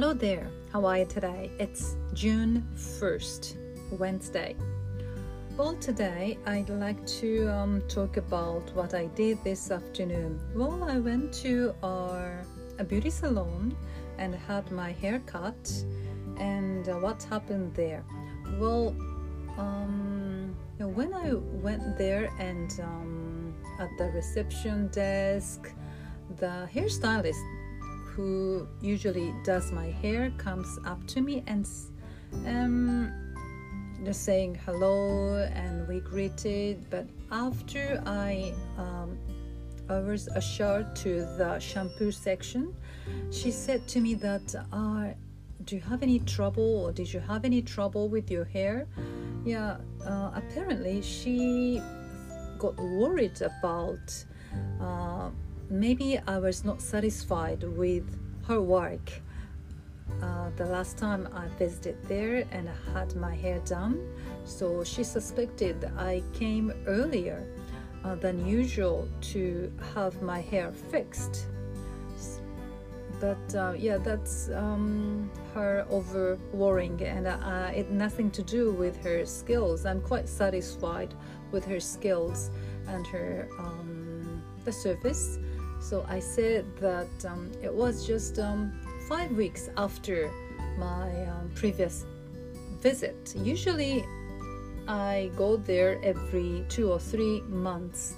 Hello there, how are you today? It's June 1st, Wednesday. Well, today I'd like to um, talk about what I did this afternoon. Well, I went to our, a beauty salon and had my hair cut, and uh, what happened there? Well, um, when I went there and um, at the reception desk, the hairstylist who usually does my hair comes up to me and um, just saying hello and we greeted but after i um, I was ushered to the shampoo section she said to me that uh, do you have any trouble or did you have any trouble with your hair? Yeah uh, apparently she got worried about uh, maybe I was not satisfied with her work. Uh, the last time I visited there and I had my hair done, so she suspected I came earlier uh, than usual to have my hair fixed. But uh, yeah, that's um, her over worrying, and uh, it nothing to do with her skills. I'm quite satisfied with her skills and her um, the service so I said that um, it was just um, five weeks after my um, previous visit. Usually I go there every two or three months,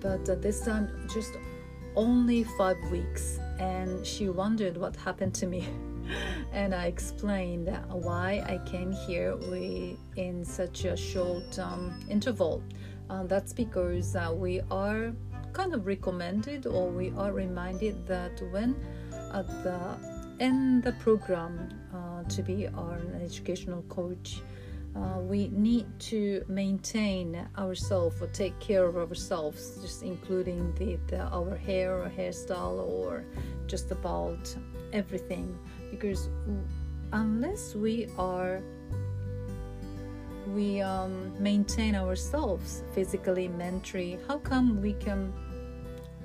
but uh, this time just only five weeks. And she wondered what happened to me. and I explained why I came here in such a short um, interval. Uh, that's because uh, we are kind of recommended or we are reminded that when at the end the program uh, to be our educational coach uh, we need to maintain ourselves or take care of ourselves just including the, the our hair or hairstyle or just about everything. Because unless we are we um, maintain ourselves physically, mentally, how come we can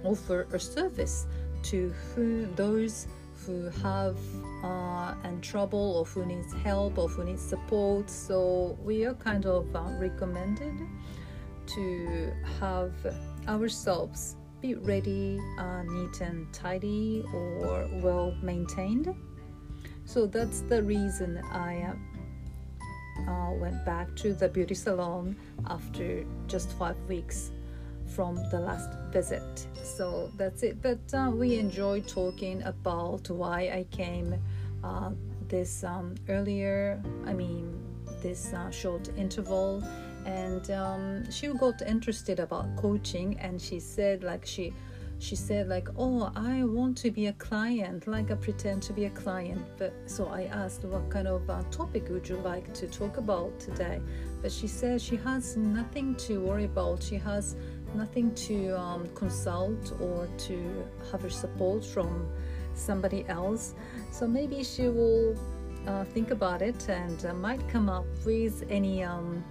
offer a service to who, those who have uh, and trouble or who needs help or who needs support? So we are kind of uh, recommended to have ourselves be ready, uh, neat and tidy, or well maintained. So that's the reason I uh, uh, went back to the beauty salon after just five weeks from the last visit. So that's it. But uh, we enjoyed talking about why I came uh, this um, earlier, I mean, this uh, short interval. And um, she got interested about coaching and she said, like, she she said like oh i want to be a client like i pretend to be a client. But so i asked what kind of uh, topic would you like to talk about today? But she said she has nothing to worry about. She has nothing to um, consult or to have her support from somebody else. So maybe she will uh, think about it and uh, might come up with any um,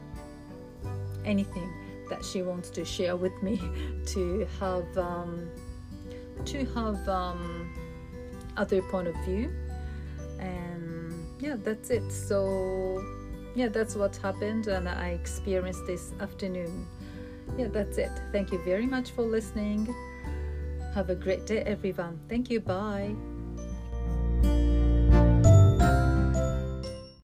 anything that she wants to share with me to have um, to have um, other point of view. And yeah that's it. So yeah that's what happened and i experienced this afternoon. Yeah that's it. Thank you very much for listening. Have a great day everyone. Thank you. Bye